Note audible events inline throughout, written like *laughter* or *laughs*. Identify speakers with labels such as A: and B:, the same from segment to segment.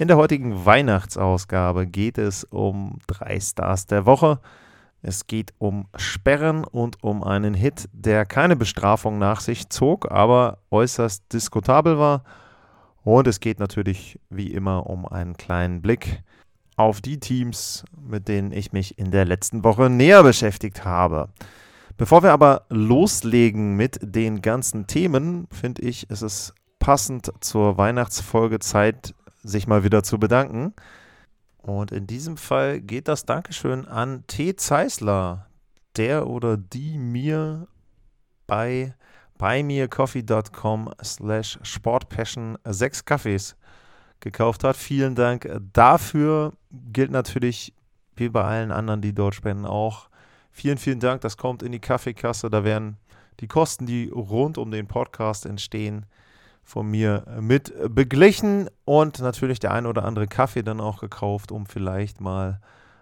A: In der heutigen Weihnachtsausgabe geht es um drei Stars der Woche. Es geht um Sperren und um einen Hit, der keine Bestrafung nach sich zog, aber äußerst diskutabel war. Und es geht natürlich wie immer um einen kleinen Blick auf die Teams, mit denen ich mich in der letzten Woche näher beschäftigt habe. Bevor wir aber loslegen mit den ganzen Themen, finde ich, ist es passend zur Weihnachtsfolge Zeit, sich mal wieder zu bedanken. Und in diesem Fall geht das Dankeschön an T. Zeisler, der oder die mir bei buymeacoffee.com slash sportpassion sechs Kaffees gekauft hat. Vielen Dank dafür. Gilt natürlich wie bei allen anderen, die dort spenden, auch Vielen, vielen Dank. Das kommt in die Kaffeekasse. Da werden die Kosten, die rund um den Podcast entstehen, von mir mit beglichen und natürlich der ein oder andere Kaffee dann auch gekauft, um vielleicht mal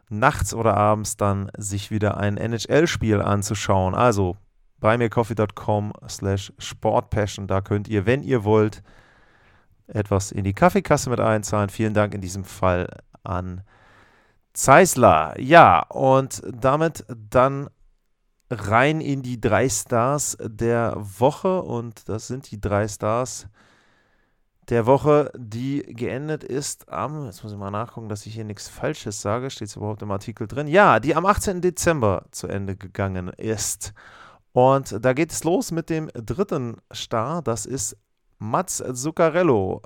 A: nachts oder abends dann sich wieder ein NHL-Spiel anzuschauen. Also bei mircoffee.com slash sportpassion, da könnt ihr, wenn ihr wollt, etwas in die Kaffeekasse mit einzahlen. Vielen Dank in diesem Fall an Zeisler, ja, und damit dann rein in die drei Stars der Woche. Und das sind die drei Stars der Woche, die geendet ist am, jetzt muss ich mal nachgucken, dass ich hier nichts Falsches sage, steht es überhaupt im Artikel drin? Ja, die am 18. Dezember zu Ende gegangen ist. Und da geht es los mit dem dritten Star, das ist Mats Zuccarello,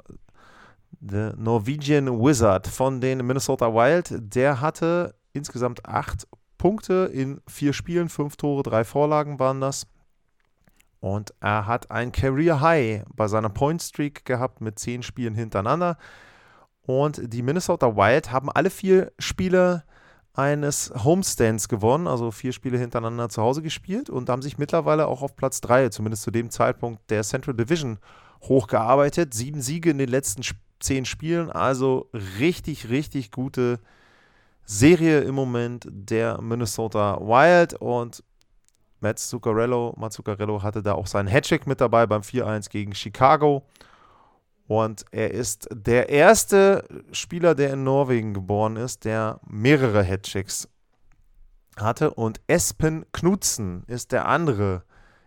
A: der Norwegian Wizard von den Minnesota Wild, der hatte insgesamt acht Punkte in vier Spielen, fünf Tore, drei Vorlagen waren das. Und er hat ein Career High bei seiner Point Streak gehabt mit zehn Spielen hintereinander. Und die Minnesota Wild haben alle vier Spiele eines Homestands gewonnen, also vier Spiele hintereinander zu Hause gespielt und haben sich mittlerweile auch auf Platz 3, zumindest zu dem Zeitpunkt der Central Division, hochgearbeitet. Sieben Siege in den letzten zehn Spielen. Also richtig, richtig gute Serie im Moment der Minnesota Wild und Matt Zuccarello, Matt Zuccarello hatte da auch seinen Hattrick mit dabei beim 4-1 gegen Chicago. Und er ist der erste Spieler, der in Norwegen geboren ist, der mehrere Hattricks hatte. Und Espen Knudsen ist der andere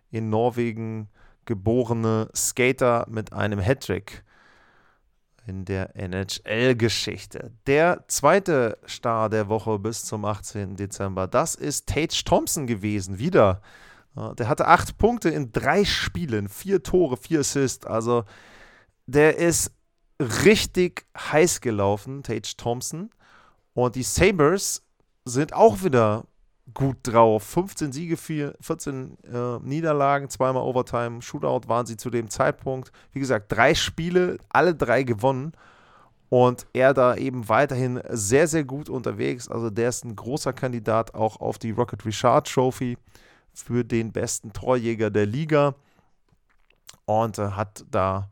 A: in Norwegen geborene Skater mit einem Hattrick in der NHL-Geschichte. Der zweite Star der Woche bis zum 18. Dezember, das ist Tage Thompson gewesen, wieder. Der hatte acht Punkte in drei Spielen, vier Tore, vier Assists. Also der ist richtig heiß gelaufen, Tage Thompson. Und die Sabres sind auch wieder gut drauf. 15 Siege, 14 äh, Niederlagen, zweimal Overtime, Shootout waren sie zu dem Zeitpunkt. Wie gesagt, drei Spiele, alle drei gewonnen. Und er da eben weiterhin sehr, sehr gut unterwegs. Also der ist ein großer Kandidat auch auf die Rocket Richard Trophy für den besten Torjäger der Liga. Und äh, hat da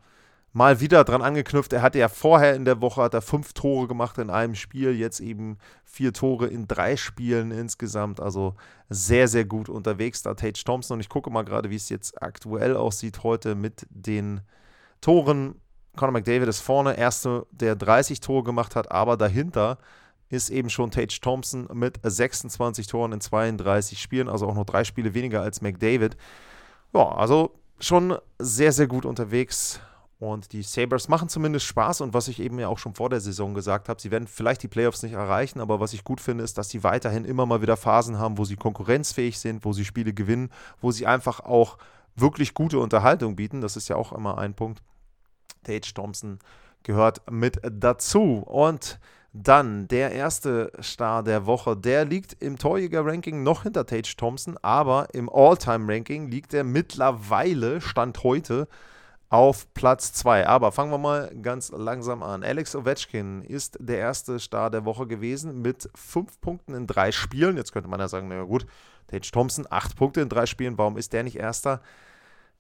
A: mal wieder dran angeknüpft. Er hatte ja vorher in der Woche hat er fünf Tore gemacht in einem Spiel, jetzt eben vier Tore in drei Spielen insgesamt. Also sehr, sehr gut unterwegs da Tage Thompson. Und ich gucke mal gerade, wie es jetzt aktuell aussieht heute mit den Toren. Conor McDavid ist vorne, erste, der 30 Tore gemacht hat, aber dahinter ist eben schon Tage Thompson mit 26 Toren in 32 Spielen, also auch noch drei Spiele weniger als McDavid. Ja, also schon sehr, sehr gut unterwegs und die Sabres machen zumindest Spaß und was ich eben ja auch schon vor der Saison gesagt habe, sie werden vielleicht die Playoffs nicht erreichen, aber was ich gut finde, ist, dass sie weiterhin immer mal wieder Phasen haben, wo sie konkurrenzfähig sind, wo sie Spiele gewinnen, wo sie einfach auch wirklich gute Unterhaltung bieten. Das ist ja auch immer ein Punkt. Tage Thompson gehört mit dazu. Und dann der erste Star der Woche, der liegt im Torjäger-Ranking noch hinter Tage Thompson, aber im All-Time-Ranking liegt er mittlerweile, Stand heute, auf Platz 2. Aber fangen wir mal ganz langsam an. Alex Ovechkin ist der erste Star der Woche gewesen mit fünf Punkten in drei Spielen. Jetzt könnte man ja sagen, naja gut, Tage Thompson, acht Punkte in drei Spielen, warum ist der nicht erster?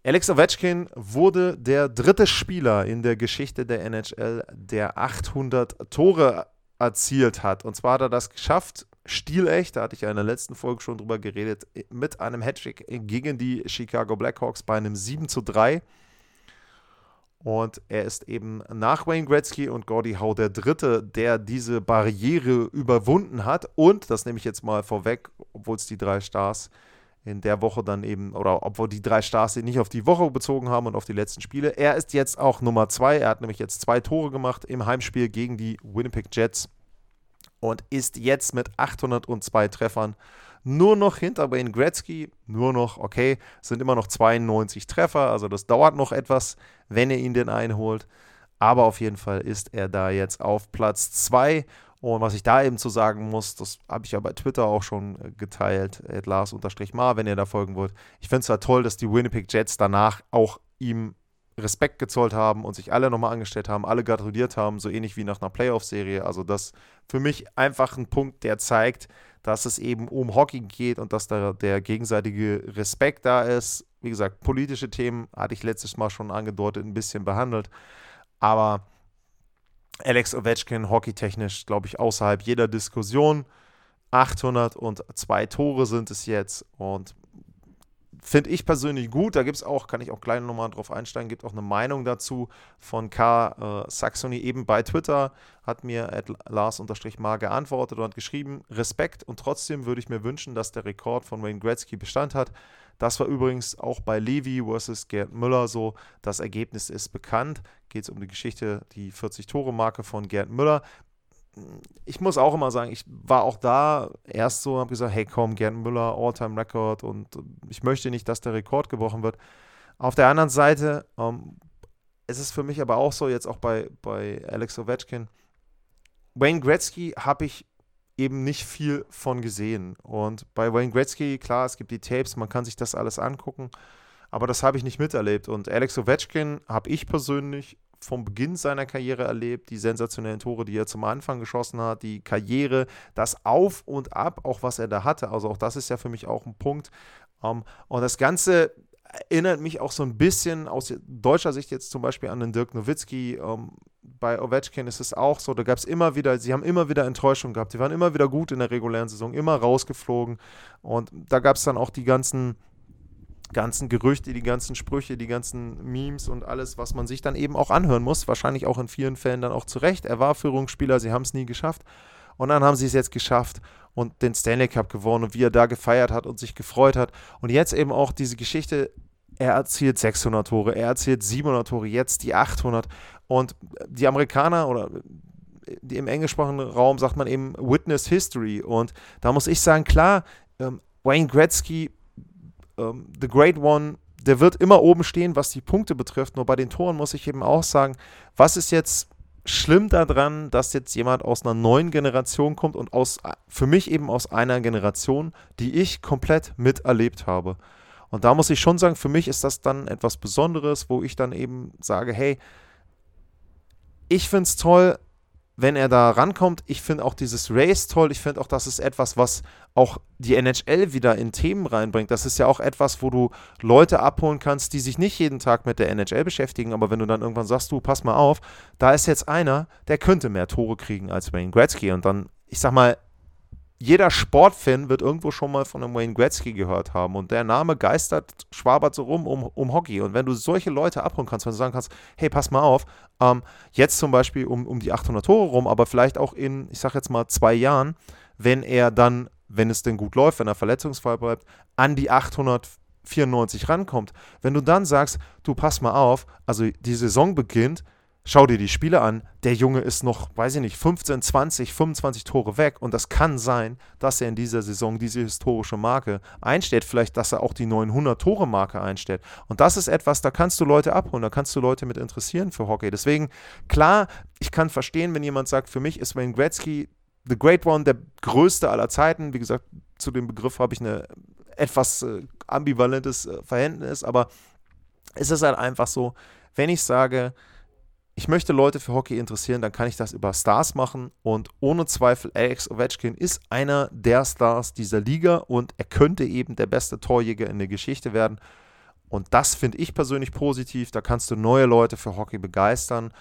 A: Alex Ovechkin wurde der dritte Spieler in der Geschichte der NHL, der 800 Tore erzielt hat. Und zwar hat er das geschafft, stilecht, da hatte ich ja in der letzten Folge schon drüber geredet, mit einem Hattrick gegen die Chicago Blackhawks bei einem 7 zu 3. Und er ist eben nach Wayne Gretzky und Gordy Howe der Dritte, der diese Barriere überwunden hat. Und, das nehme ich jetzt mal vorweg, obwohl es die drei Stars in der Woche dann eben, oder obwohl die drei Stars nicht auf die Woche bezogen haben und auf die letzten Spiele. Er ist jetzt auch Nummer zwei. Er hat nämlich jetzt zwei Tore gemacht im Heimspiel gegen die Winnipeg Jets und ist jetzt mit 802 Treffern nur noch hinter Wayne Gretzky, nur noch, okay, sind immer noch 92 Treffer, also das dauert noch etwas, wenn ihr ihn denn einholt. Aber auf jeden Fall ist er da jetzt auf Platz 2. Und was ich da eben zu sagen muss, das habe ich ja bei Twitter auch schon äh, geteilt, Lars-Mar, wenn ihr da folgen wollt. Ich finde es zwar toll, dass die Winnipeg Jets danach auch ihm Respekt gezollt haben und sich alle nochmal angestellt haben, alle gratuliert haben, so ähnlich wie nach einer Playoff-Serie. Also das für mich einfach ein Punkt, der zeigt, dass es eben um Hockey geht und dass da der gegenseitige Respekt da ist. Wie gesagt, politische Themen hatte ich letztes Mal schon angedeutet, ein bisschen behandelt. Aber Alex Ovechkin, hockeytechnisch, glaube ich, außerhalb jeder Diskussion. 802 Tore sind es jetzt und Finde ich persönlich gut. Da gibt es auch, kann ich auch gleich nochmal drauf einsteigen, gibt auch eine Meinung dazu von K. Äh, Saxony eben bei Twitter, hat mir Lars-Mar geantwortet und hat geschrieben, Respekt und trotzdem würde ich mir wünschen, dass der Rekord von Wayne Gretzky Bestand hat. Das war übrigens auch bei Levy versus Gerd Müller so. Das Ergebnis ist bekannt. Geht es um die Geschichte, die 40-Tore-Marke von Gerd Müller ich muss auch immer sagen, ich war auch da erst so, habe gesagt, hey komm, Gerd Müller, All-Time-Record und ich möchte nicht, dass der Rekord gebrochen wird. Auf der anderen Seite, ähm, es ist für mich aber auch so, jetzt auch bei, bei Alex Ovechkin, Wayne Gretzky habe ich eben nicht viel von gesehen. Und bei Wayne Gretzky, klar, es gibt die Tapes, man kann sich das alles angucken, aber das habe ich nicht miterlebt. Und Alex Ovechkin habe ich persönlich vom Beginn seiner Karriere erlebt, die sensationellen Tore, die er zum Anfang geschossen hat, die Karriere, das Auf und Ab, auch was er da hatte. Also auch das ist ja für mich auch ein Punkt. Um, ähm, und das Ganze erinnert mich auch so ein bisschen aus deutscher Sicht jetzt zum Beispiel an den Dirk Nowitzki. Um, ähm, bei Ovechkin ist es auch so, da gab es immer wieder, sie haben immer wieder Enttäuschung gehabt. Die waren immer wieder gut in der regulären Saison, immer rausgeflogen. Und da gab es dann auch die ganzen ganzen Gerüchte, die ganzen Sprüche, die ganzen Memes und alles, was man sich dann eben auch anhören muss. Wahrscheinlich auch in vielen Fällen dann auch zurecht. Er war Führungsspieler, sie haben es nie geschafft. Und dann haben sie es jetzt geschafft und den Stanley Cup gewonnen und wie er da gefeiert hat und sich gefreut hat. Und jetzt eben auch diese Geschichte, er erzielt 600 Tore, er erzielt 700 Tore, jetzt die 800. Und die Amerikaner oder die im englischsprachigen Raum sagt man eben Witness History. Und da muss ich sagen, klar, ähm, Wayne Gretzky ähm, The Great One, der wird immer oben stehen, was die Punkte betrifft. Nur bei den Toren muss ich eben auch sagen, was ist jetzt schlimm daran, dass jetzt jemand aus einer neuen Generation kommt und aus, für mich eben aus einer Generation, die ich komplett miterlebt habe. Und da muss ich schon sagen, für mich ist das dann etwas Besonderes, wo ich dann eben sage, hey, ich finde es toll, wenn er da rankommt. Ich finde auch dieses Race toll. Ich finde auch, das ist etwas, was auch die NHL wieder in Themen reinbringt. Das ist ja auch etwas, wo du Leute abholen kannst, die sich nicht jeden Tag mit der NHL beschäftigen. Aber wenn du dann irgendwann sagst, du, pass mal auf, da ist jetzt einer, der könnte mehr Tore kriegen als Wayne Gretzky. Und dann, ich sag mal, jeder Sportfan wird irgendwo schon mal von einem Wayne Gretzky gehört haben und der Name geistert, schwabert so rum um, um Hockey. Und wenn du solche Leute abholen kannst, wenn du sagen kannst, hey, pass mal auf, ähm, jetzt zum Beispiel um, um die 800 Tore rum, aber vielleicht auch in, ich sag jetzt mal, zwei Jahren, wenn er dann, wenn es denn gut läuft, wenn er verletzungsfrei bleibt, an die 894 rankommt. Wenn du dann sagst, du pass mal auf, also die Saison beginnt, Schau dir die Spiele an. Der Junge ist noch, weiß ich nicht, 15, 20, 25 Tore weg. Und das kann sein, dass er in dieser Saison diese historische Marke einstellt. Vielleicht, dass er auch die 900-Tore-Marke einstellt. Und das ist etwas, da kannst du Leute abholen. Da kannst du Leute mit interessieren für Hockey. Deswegen, klar, ich kann verstehen, wenn jemand sagt, für mich ist Wayne Gretzky The Great One der größte aller Zeiten. Wie gesagt, zu dem Begriff habe ich ein etwas äh, ambivalentes äh, Verhältnis. Aber es ist halt einfach so, Wenn ich sage, ich möchte Leute für Hockey interessieren, dann kann ich das über Stars machen und ohne Zweifel Alex Ovechkin ist einer der Stars dieser Liga und er könnte eben der beste Torjäger in der Geschichte werden. Und das finde ich persönlich positiv. Da kannst du neue Leute für Hockey begeistern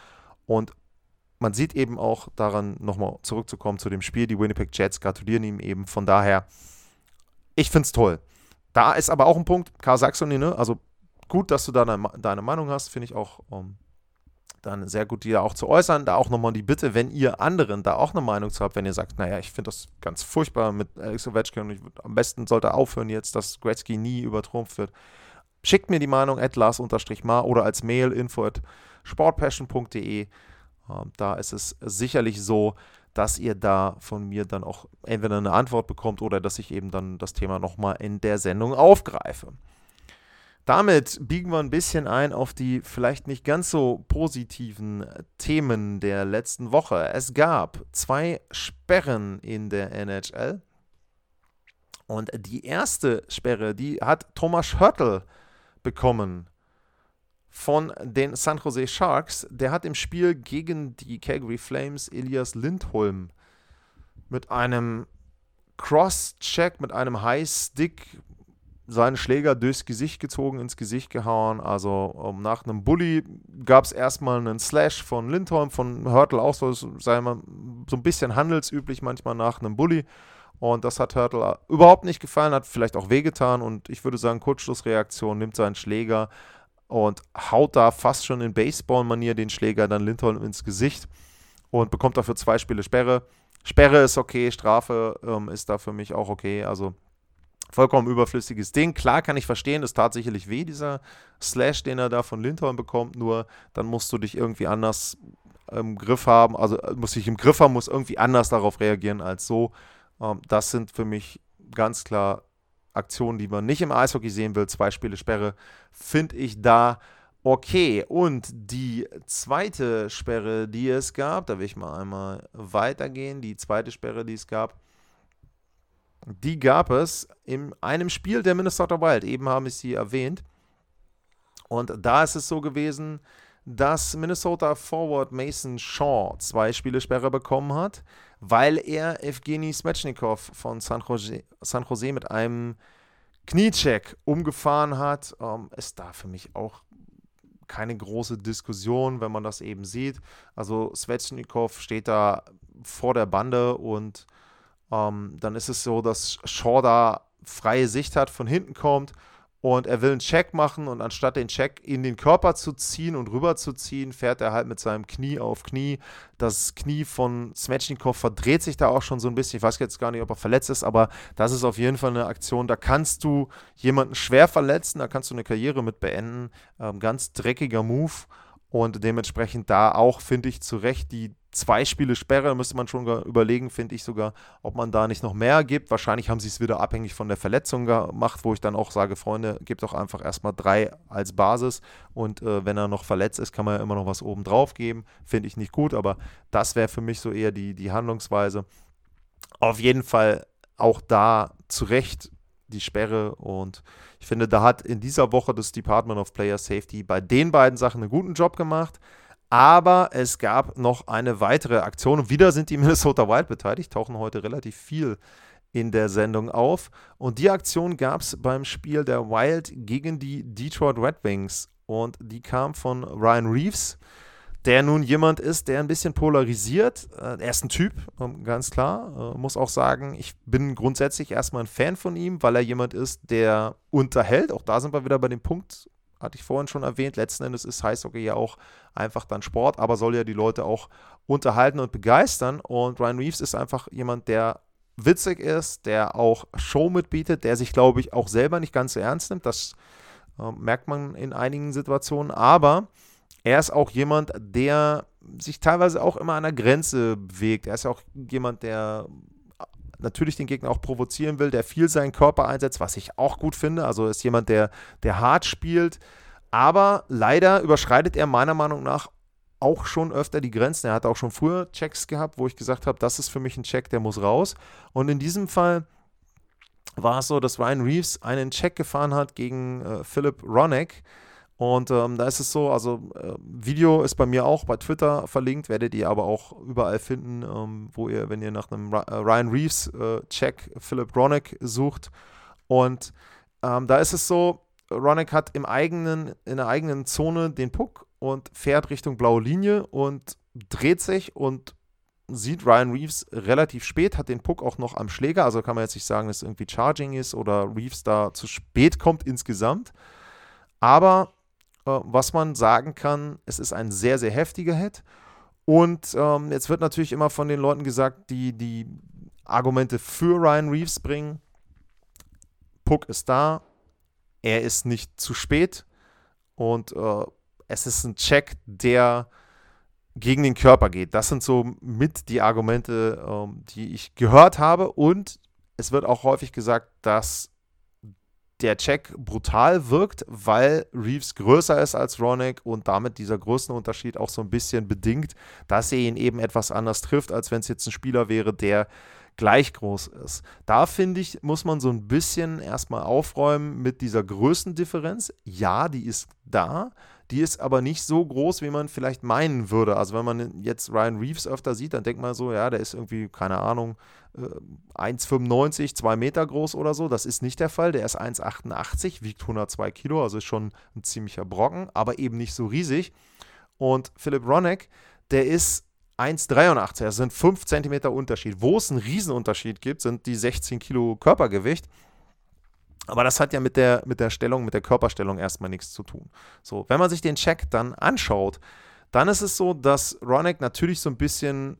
A: und man sieht eben auch daran, nochmal zurückzukommen zu dem Spiel, die Winnipeg Jets gratulieren ihm eben. Von daher, ich finde es toll. Da ist aber auch ein Punkt, Karl Saxony, ne? Also gut, dass du da deine, deine Meinung hast, finde ich auch um, ähm, dann sehr gut, die da auch zu äußern. Da auch nochmal die Bitte, wenn ihr anderen da auch eine Meinung zu habt, wenn ihr sagt, naja, ich finde das ganz furchtbar mit Alex Ovechkin und ich, am besten sollte aufhören jetzt, dass Gretzky nie übertrumpft wird. Schickt mir die Meinung at lars-mar oder als Mail info at sportpassion.de. Ähm, da ist es sicherlich so, dass ihr da von mir dann auch entweder eine Antwort bekommt oder dass ich eben dann das Thema nochmal in der Sendung aufgreife. Damit biegen wir ein bisschen ein auf die vielleicht nicht ganz so positiven Themen der letzten Woche. Es gab zwei Sperren in der NHL. Und die erste Sperre, die hat Thomas Hörtel bekommen von den San Jose Sharks. Der hat im Spiel gegen die Calgary Flames Elias Lindholm mit einem Cross-Check, mit einem High-Stick seinen Schläger durchs Gesicht gezogen, ins Gesicht gehauen. Also um, nach einem Bully gab es erstmal einen Slash von Lindholm, von Hörtel auch so, sei mal, so ein bisschen handelsüblich manchmal nach einem Bully. Und das hat Hörtel überhaupt nicht gefallen, hat vielleicht auch wehgetan. Und ich würde sagen, Kurzschlussreaktion, nimmt seinen Schläger, und haut da fast schon in Baseball-Manier den Schläger dann Lindholm ins Gesicht und bekommt dafür zwei Spiele Sperre. Sperre ist okay, Strafe ähm, ist da für mich auch okay. Also vollkommen überflüssiges Ding. Klar kann ich verstehen, es tat sicherlich weh, dieser Slash, den er da von Lindholm bekommt, nur dann musst du dich irgendwie anders im Griff haben, also äh, muss ich im Griff haben, muss irgendwie anders darauf reagieren als so. Ähm, das sind für mich ganz klar Aktionen, die man nicht im Eishockey sehen will, zwei Spiele Sperre, finde ich da okay. Und die zweite Sperre, die es gab, da will ich mal einmal weitergehen, die zweite Sperre, die es gab, die gab es in einem Spiel der Minnesota Wild. Eben habe ich sie erwähnt. Und da ist es so gewesen, dass Minnesota Forward Mason Shaw zwei Spiele Sperre bekommen hat weil er Evgeny Smechnikov von San Jose, San Jose mit einem Kniecheck umgefahren hat. Ähm, ist da für mich auch keine große Diskussion, wenn man das eben sieht. Also Svechnikov steht da vor der Bande und ähm, dann ist es so, dass Shaw da freie Sicht hat, von hinten kommt und er will einen Check machen und anstatt den Check in den Körper zu ziehen und rüber zu ziehen, fährt er halt mit seinem Knie auf Knie. Das Knie von Smetschnikow verdreht sich da auch schon so ein bisschen. Ich weiß jetzt gar nicht, ob er verletzt ist, aber das ist auf jeden Fall eine Aktion, da kannst du jemanden schwer verletzen, da kannst du eine Karriere mit beenden. Ähm, ganz dreckiger Move und dementsprechend da auch, finde ich, zu Recht die zwei Spiele Sperre, müsste man schon überlegen, finde ich sogar, ob man da nicht noch mehr gibt. Wahrscheinlich haben sie es wieder abhängig von der Verletzung gemacht, wo ich dann auch sage, Freunde, gebt doch einfach erstmal drei als Basis und äh, wenn er noch verletzt ist, kann man ja immer noch was oben drauf geben. Finde ich nicht gut, aber das wäre für mich so eher die, die Handlungsweise. Auf jeden Fall auch da zu Recht die Sperre und ich finde, da hat in dieser Woche das Department of Player Safety bei den beiden Sachen einen guten Job gemacht. Aber es gab noch eine weitere Aktion und wieder sind die *laughs* Minnesota Wild beteiligt, tauchen heute relativ viel in der Sendung auf. Und die Aktion gab es beim Spiel der Wild gegen die Detroit Red Wings. Und die kam von Ryan Reeves, der nun jemand ist, der ein bisschen polarisiert. Äh, er ist ein Typ, ähm, ganz klar. Äh, muss auch sagen, ich bin grundsätzlich erstmal ein Fan von ihm, weil er jemand ist, der unterhält. Auch da sind wir wieder bei dem Punkt, hatte ich vorhin schon erwähnt. Letzten Endes ist Eishockey ja auch einfach dann Sport, aber soll ja die Leute auch unterhalten und begeistern. Und Ryan Reeves ist einfach jemand, der witzig ist, der auch Show mitbietet, der sich, glaube ich, auch selber nicht ganz so ernst nimmt. Das äh, merkt man in einigen Situationen. Aber er ist auch jemand, der sich teilweise auch immer an der Grenze bewegt. Er ist auch jemand, der natürlich den Gegner auch provozieren will, der viel seinen Körper einsetzt, was ich auch gut finde. Also ist jemand, der, der hart spielt. Aber leider überschreitet er meiner Meinung nach auch schon öfter die Grenzen. Er hat auch schon früher Checks gehabt, wo ich gesagt habe, das ist für mich ein Check, der muss raus. Und in diesem Fall war es so, dass Ryan Reeves einen Check gefahren hat gegen äh, Philip Ronek Und ähm, da ist es so, also äh, Video ist bei mir auch bei Twitter verlinkt, werdet ihr aber auch überall finden, ähm, wo ihr, wenn ihr nach einem äh, Ryan Reeves äh, Check Philip Ronick sucht. Und ähm, da ist es so, Ronick hat im eigenen, in der eigenen Zone den Puck und fährt Richtung blaue Linie und dreht sich und sieht Ryan Reeves relativ spät, hat den Puck auch noch am Schläger, also kann man jetzt nicht sagen, dass irgendwie Charging ist oder Reeves da zu spät kommt insgesamt. Aber was man sagen kann, es ist ein sehr, sehr heftiger Hit. Und ähm, jetzt wird natürlich immer von den Leuten gesagt, die die Argumente für Ryan Reeves bringen. Puck ist da, er ist nicht zu spät und äh, es ist ein Check, der gegen den Körper geht. Das sind so mit die Argumente, ähm, die ich gehört habe. Und es wird auch häufig gesagt, dass der Check brutal wirkt, weil Reeves größer ist als Ronick und damit dieser Größenunterschied auch so ein bisschen bedingt, dass er ihn eben etwas anders trifft, als wenn es jetzt ein Spieler wäre, der gleich groß ist. Da finde ich, muss man so ein bisschen erstmal aufräumen mit dieser Größendifferenz. Ja, die ist da, die ist aber nicht so groß, wie man vielleicht meinen würde. Also wenn man jetzt Ryan Reeves öfter sieht, dann denkt man so, ja, der ist irgendwie, keine Ahnung, 1,95, äh, 2 Meter groß oder so. Das ist nicht der Fall. Der ist 1,88, wiegt 102 Kilo, also ist schon ein ziemlicher Brocken, aber eben nicht so riesig. Und Philipp Ronek, der ist 1,83. Das sind 5 Zentimeter Unterschied. Wo es einen Riesenunterschied gibt, sind die 16 Kilo Körpergewicht. Aber das hat ja mit der, mit der Stellung, mit der Körperstellung erstmal nichts zu tun. So, wenn man sich den Check dann anschaut, dann ist es so, dass Ronick natürlich so ein bisschen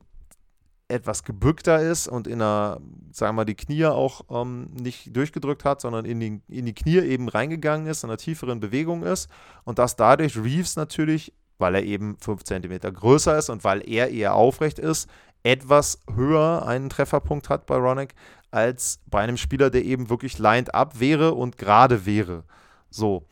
A: etwas gebückter ist und in der, sagen wir mal, die Knie auch ähm, nicht durchgedrückt hat, sondern in die, in die Knie eben reingegangen ist, in einer tieferen Bewegung ist und dass dadurch Reeves natürlich, weil er eben 5 cm größer ist und weil er eher aufrecht ist, etwas höher einen Trefferpunkt hat bei Ronick als bei einem Spieler, der eben wirklich lined up wäre und gerade wäre. So.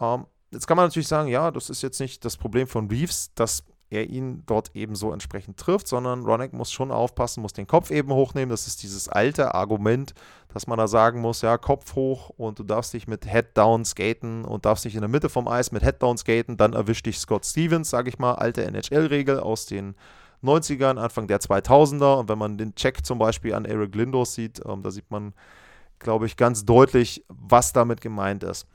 A: Ähm, jetzt kann man natürlich sagen, ja, das ist jetzt nicht das Problem von Reeves, dass er ihn dort eben so entsprechend trifft, sondern Ronick muss schon aufpassen, muss den Kopf eben hochnehmen. Das ist dieses alte Argument, dass man da sagen muss, ja, Kopf hoch und du darfst dich mit Head down skaten und darfst dich in der Mitte vom Eis mit Head down skaten, dann erwischt dich Scott Stevens, sage ich mal, alte NHL-Regel aus den 90ern, Anfang der 2000er. Und wenn man den Check zum Beispiel an Eric Lindos sieht, ähm, da sieht man, glaube ich, ganz deutlich, was damit gemeint ist.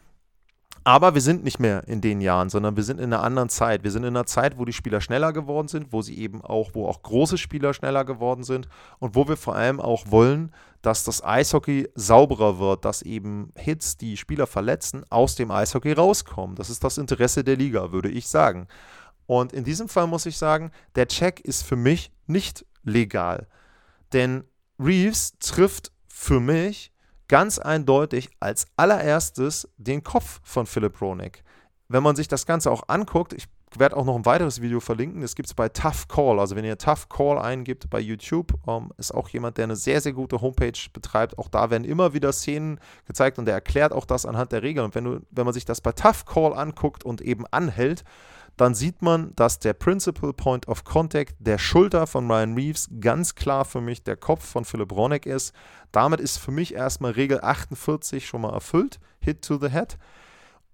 A: Aber wir sind nicht mehr in den Jahren, sondern wir sind in einer anderen Zeit. Wir sind in einer Zeit, wo die Spieler schneller geworden sind, wo sie eben auch, wo auch große Spieler schneller geworden sind und wo wir vor allem auch wollen, dass das Eishockey sauberer wird, dass eben Hits, die Spieler verletzen, aus dem Eishockey rauskommen. Das ist das Interesse der Liga, würde ich sagen. Und in diesem Fall muss ich sagen, der Check ist für mich nicht legal. Denn Reeves trifft für mich ganz eindeutig als allererstes den Kopf von Philip Roenick. Wenn man sich das Ganze auch anguckt, ich werde auch noch ein weiteres Video verlinken, das gibt es bei Tough Call. Also wenn ihr Tough Call eingibt bei YouTube, ähm, ist auch jemand, der eine sehr, sehr gute Homepage betreibt. Auch da werden immer wieder Szenen gezeigt und der erklärt auch das anhand der Regeln. Und wenn, du, wenn man sich das bei Tough Call anguckt und eben anhält, dann sieht man, dass der Principal Point of Contact der Schulter von Ryan Reeves ganz klar für mich der Kopf von Philipp Ronek ist. Damit ist für mich erstmal Regel 48 schon mal erfüllt, Hit to the Head.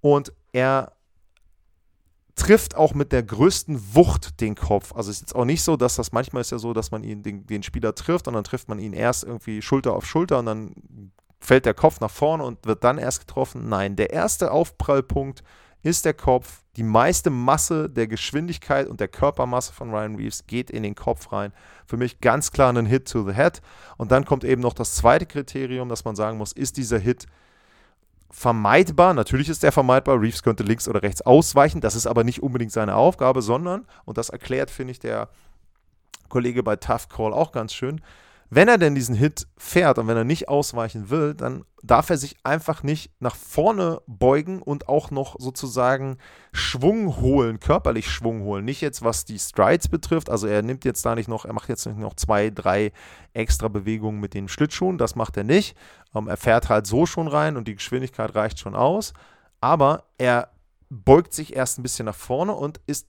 A: Und er trifft auch mit der größten Wucht den Kopf. Also es ist jetzt auch nicht so, dass das manchmal ist ja so, dass man ihn den, den Spieler trifft und dann trifft man ihn erst irgendwie Schulter auf Schulter und dann fällt der Kopf nach vorne und wird dann erst getroffen. Nein, der erste Aufprallpunkt ist der Kopf. Die meiste Masse der Geschwindigkeit und der Körpermasse von Ryan Reeves geht in den Kopf rein. Für mich ganz klar ein Hit to the Head. Und dann kommt eben noch das zweite Kriterium, dass man sagen muss, ist dieser Hit vermeidbar? Natürlich ist er vermeidbar. Reeves könnte links oder rechts ausweichen. Das ist aber nicht unbedingt seine Aufgabe, sondern, und das erklärt, finde ich, der Kollege bei Tough Call auch ganz schön, wenn er denn diesen Hit fährt und wenn er nicht ausweichen will, dann darf er sich einfach nicht nach vorne beugen und auch noch sozusagen Schwung holen, körperlich Schwung holen. Nicht jetzt, was die Strides betrifft, also er nimmt jetzt da nicht noch, er macht jetzt nicht noch zwei, drei extra Bewegungen mit den Schlittschuhen, das macht er nicht. Ähm, er fährt halt so schon rein und die Geschwindigkeit reicht schon aus, aber er beugt sich erst ein bisschen nach vorne und ist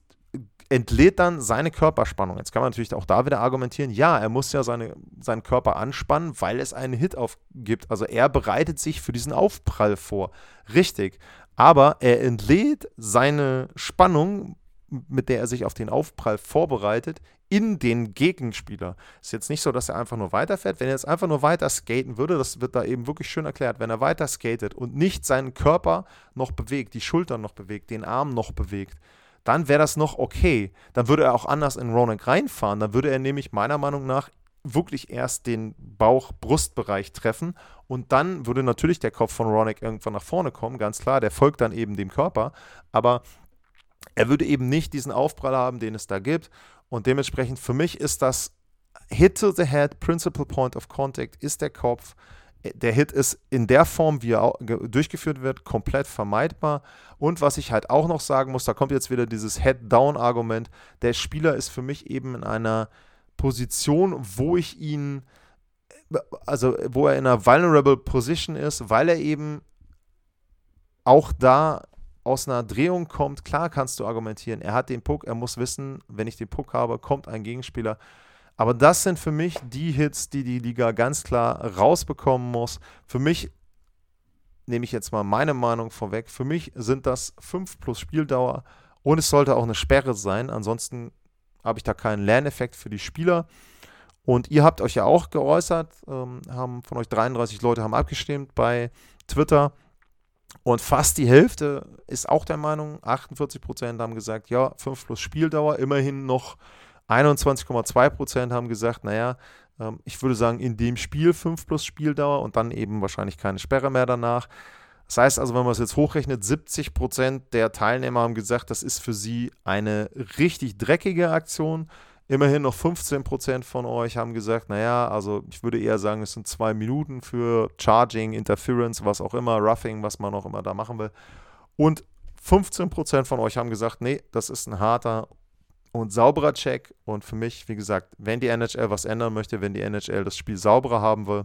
A: entlädt dann seine Körperspannung. Jetzt kann man natürlich auch da wieder argumentieren, ja, er muss ja seine, seinen Körper anspannen, weil es einen Hit aufgibt. Also er bereitet sich für diesen Aufprall vor. Richtig. Aber er entlädt seine Spannung, mit der er sich auf den Aufprall vorbereitet, in den Gegenspieler. Ist jetzt nicht so, dass er einfach nur weiterfährt. Wenn er jetzt einfach nur weiter skaten würde, das wird da eben wirklich schön erklärt, wenn er weiter skatet und nicht seinen Körper noch bewegt, die Schultern noch bewegt, den Arm noch bewegt, dann wäre das noch okay. Dann würde er auch anders in Ronak reinfahren. Dann würde er nämlich meiner Meinung nach wirklich erst den Bauch-Brustbereich treffen und dann würde natürlich der Kopf von Ronak irgendwann nach vorne kommen, ganz klar. Der folgt dann eben dem Körper, aber er würde eben nicht diesen Aufprall haben, den es da gibt. Und dementsprechend für mich ist das Hit to the Head, Principal Point of Contact ist der Kopf. Der Hit ist in der Form, wie er durchgeführt wird, komplett vermeidbar. Und was ich halt auch noch sagen muss, da kommt jetzt wieder dieses Head-Down-Argument. Der Spieler ist für mich eben in einer Position, wo ich ihn, also wo er in einer vulnerable Position ist, weil er eben auch da aus einer Drehung kommt, klar kannst du argumentieren, er hat den Puck, er muss wissen, wenn ich den Puck habe, kommt ein Gegenspieler. Aber das sind für mich die Hits, die die Liga ganz klar rausbekommen muss. Für mich, nehme ich jetzt mal meine Meinung vorweg, für mich sind das 5 plus Spieldauer und es sollte auch eine Sperre sein. Ansonsten habe ich da keinen Lerneffekt für die Spieler. Und ihr habt euch ja auch geäußert, ähm, haben von euch 33 Leute haben abgestimmt bei Twitter. Und fast die Hälfte ist auch der Meinung, 48 Prozent haben gesagt, ja, 5 plus Spieldauer, immerhin noch 21,2 Prozent haben gesagt, naja, ähm, ich würde sagen, in dem Spiel 5 plus Spieldauer und dann eben wahrscheinlich keine Sperre mehr danach. Das heißt also, wenn man es jetzt hochrechnet, 70 Prozent der Teilnehmer haben gesagt, das ist für sie eine richtig dreckige Aktion. Immerhin noch 15 Prozent von euch haben gesagt, naja, also ich würde eher sagen, es sind zwei Minuten für Charging, Interference, was auch immer, Roughing, was man auch immer da machen will. Und 15 Prozent von euch haben gesagt, nee, das ist ein harter und sauberer Check. Und für mich, wie gesagt, wenn die NHL was ändern möchte, wenn die NHL das Spiel sauberer haben will,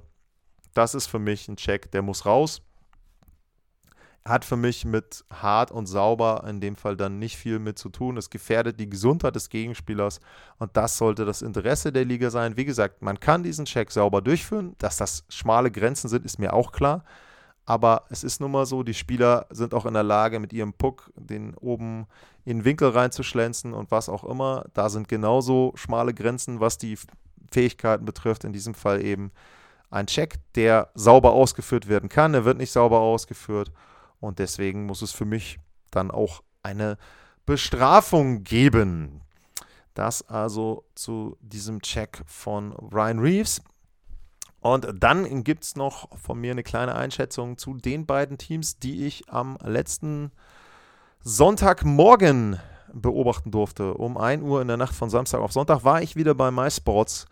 A: das ist für mich ein Check, der muss raus hat für mich mit hart und sauber in dem Fall dann nicht viel mit zu tun. Es gefährdet die Gesundheit des Gegenspielers und das sollte das Interesse der Liga sein. Wie gesagt, man kann diesen Check sauber durchführen. Dass das schmale Grenzen sind, ist mir auch klar. Aber es ist nun mal so, die Spieler sind auch in der Lage, mit ihrem Puck den oben in den Winkel reinzuschlänzen und was auch immer. Da sind genauso schmale Grenzen, was die Fähigkeiten betrifft. In diesem Fall eben ein Check, der sauber ausgeführt werden kann. Er wird nicht sauber ausgeführt. Und deswegen muss es für mich dann auch eine Bestrafung geben. Das also zu diesem Check von Ryan Reeves. Und dann gibt es noch von mir eine kleine Einschätzung zu den beiden Teams, die ich am letzten Sonntagmorgen beobachten durfte. Um 1 Uhr in der Nacht von Samstag auf Sonntag war ich wieder bei MySports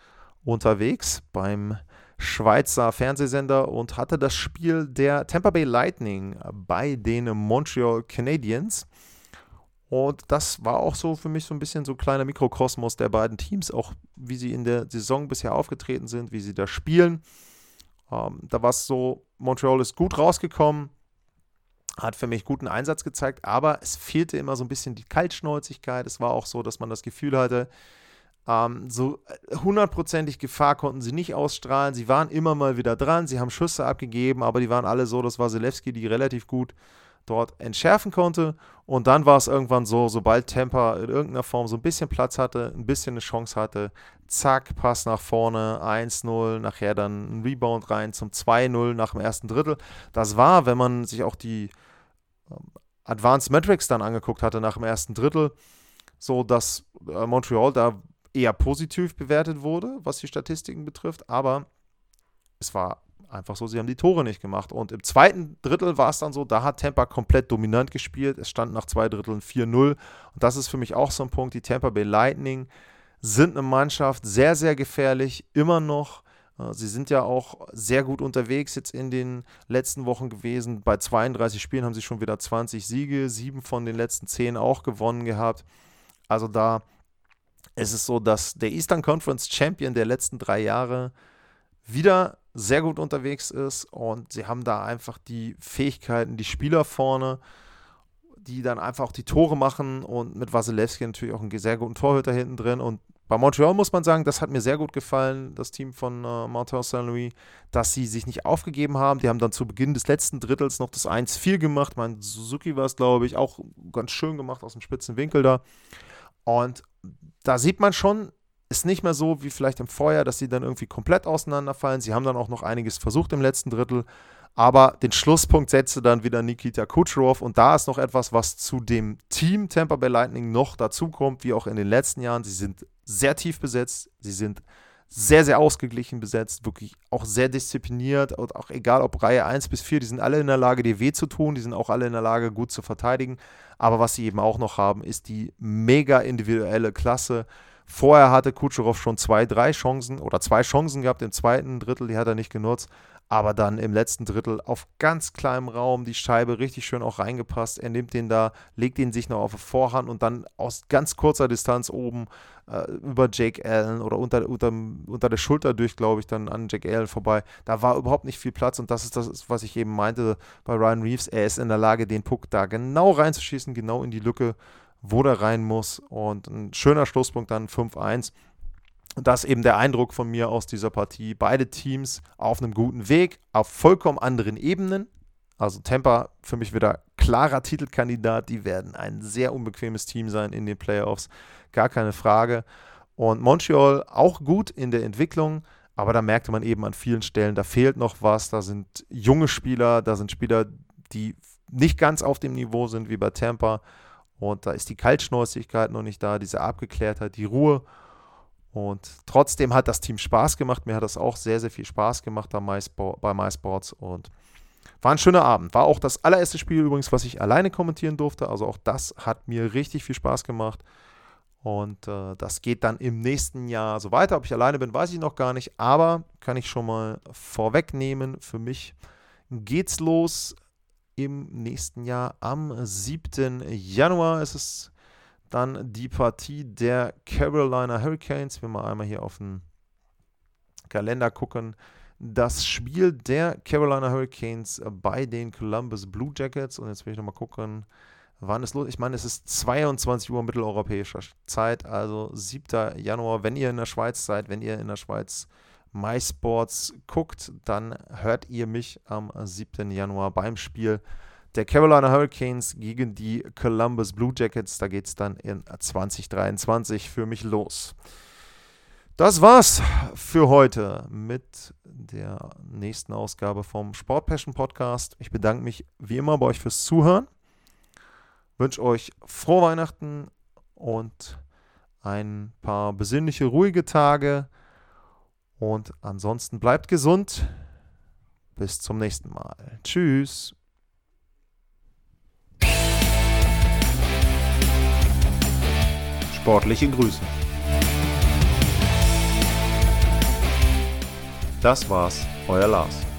A: unterwegs, beim Schweizer Fernsehsender und hatte das Spiel der Tampa Bay Lightning bei den Montreal Canadiens. Und das war auch so für mich so ein bisschen so ein kleiner Mikrokosmos der beiden Teams, auch wie sie in der Saison bisher aufgetreten sind, wie sie da spielen. Ähm, da war es so, Montreal ist gut rausgekommen, hat für mich guten Einsatz gezeigt, aber es fehlte immer so ein bisschen die Kaltschnäuzigkeit. Es war auch so, dass man das Gefühl hatte, ähm, so äh, hundertprozentig Gefahr konnten sie nicht ausstrahlen. Sie waren immer mal wieder dran, sie haben Schüsse abgegeben, aber die waren alle so, das war Zelewski, die relativ gut dort entschärfen konnte. Und dann war es irgendwann so, sobald Tampa in irgendeiner Form so ein bisschen Platz hatte, ein bisschen eine Chance hatte, zack, Pass nach vorne, 1-0, nachher dann ein Rebound rein zum 2-0 nach dem ersten Drittel. Das war, wenn man sich auch die ähm, Advanced Metrics dann angeguckt hatte nach dem ersten Drittel, so dass äh, Montreal da eher positiv bewertet wurde, was die Statistiken betrifft, aber es war einfach so, sie haben die Tore nicht gemacht. Und im zweiten Drittel war es dann so, da hat Tampa komplett dominant gespielt. Es stand nach zwei Dritteln 4-0. Und das ist für mich auch so ein Punkt. Die Tampa Bay Lightning sind eine Mannschaft, sehr, sehr gefährlich, immer noch. Äh, sie sind ja auch sehr gut unterwegs jetzt in den letzten Wochen gewesen. Bei 32 Spielen haben sie schon wieder 20 Siege, sieben von den letzten zehn auch gewonnen gehabt. Also da es ist so, dass der Eastern Conference Champion der letzten drei Jahre wieder sehr gut unterwegs ist und sie haben da einfach die Fähigkeiten, die Spieler vorne, die dann einfach auch die Tore machen und mit Wasilewski natürlich auch einen sehr guten Torhüter hinten drin. Und bei Montreal muss man sagen, das hat mir sehr gut gefallen, das Team von äh, Martin Saint-Louis, dass sie sich nicht aufgegeben haben. Die haben dann zu Beginn des letzten Drittels noch das 1-4 gemacht. Mein Suzuki war es, glaube ich, auch ganz schön gemacht aus dem spitzen Winkel da. Und da sieht man schon, ist nicht mehr so wie vielleicht im Vorjahr, dass sie dann irgendwie komplett auseinanderfallen. Sie haben dann auch noch einiges versucht im letzten Drittel. Aber den Schlusspunkt setzte dann wieder Nikita Kucherov. Und da ist noch etwas, was zu dem Team Tampa Bay Lightning noch dazukommt, wie auch in den letzten Jahren. Sie sind sehr tief besetzt. Sie sind sehr, sehr ausgeglichen besetzt. Wirklich auch sehr diszipliniert. Und auch egal ob Reihe 1 bis 4, die sind alle in der Lage, dir weh zu tun. Die sind auch alle in der Lage, gut zu verteidigen. Aber was sie eben auch noch haben, ist die mega individuelle Klasse. Vorher hatte Kucherov schon zwei, drei Chancen oder zwei Chancen gehabt im zweiten Drittel, die hat er nicht genutzt aber dann im letzten Drittel auf ganz kleinem Raum die Scheibe richtig schön auch reingepasst. Er nimmt den da, legt ihn sich noch auf die Vorhand und dann aus ganz kurzer Distanz oben äh, über Jake Allen oder unter, unter, unter der Schulter durch, glaube ich, dann an Jake Allen vorbei. Da war überhaupt nicht viel Platz und das ist das, was ich eben meinte bei Ryan Reeves. Er ist in der Lage, den Puck da genau reinzuschießen, genau in die Lücke, wo der rein muss. Und ein schöner Schlusspunkt dann 5-1. Und das ist eben der Eindruck von mir aus dieser Partie. Beide Teams auf einem guten Weg, auf vollkommen anderen Ebenen. Also Tampa für mich wieder klarer Titelkandidat. Die werden ein sehr unbequemes Team sein in den Playoffs. Gar keine Frage. Und Montreal auch gut in der Entwicklung. Aber da merkte man eben an vielen Stellen, da fehlt noch was. Da sind junge Spieler, da sind Spieler, die nicht ganz auf dem Niveau sind wie bei Tampa. Und da ist die Kaltschnäuzigkeit noch nicht da, diese Abgeklärtheit, die Ruhe. Und trotzdem hat das Team Spaß gemacht. Mir hat das auch sehr, sehr viel Spaß gemacht bei MySports und war ein schöner Abend. War auch das allererste Spiel übrigens, was ich alleine kommentieren durfte. Also auch das hat mir richtig viel Spaß gemacht. Und äh, das geht dann im nächsten Jahr so weiter. Ob ich alleine bin, weiß ich noch gar nicht. Aber kann ich schon mal vorwegnehmen. Für mich geht's los im nächsten Jahr am 7. Januar. Es ist dann die Partie der Carolina Hurricanes. Wenn wir einmal hier auf den Kalender gucken. Das Spiel der Carolina Hurricanes bei den Columbus Blue Jackets. Und jetzt will ich nochmal gucken, wann es los Ich meine, es ist 22 Uhr mitteleuropäischer Zeit, also 7. Januar. Wenn ihr in der Schweiz seid, wenn ihr in der Schweiz MySports guckt, dann hört ihr mich am 7. Januar beim Spiel der Carolina Hurricanes gegen die Columbus Blue Jackets. Da geht es dann in 2023 für mich los. Das war's für heute mit der nächsten Ausgabe vom Sport Passion Podcast. Ich bedanke mich wie immer bei euch fürs Zuhören. Wünsche euch frohe Weihnachten und ein paar besinnliche, ruhige Tage. Und ansonsten bleibt gesund. Bis zum nächsten Mal. Tschüss.
B: Sportliche Grüße. Das war's, euer Lars.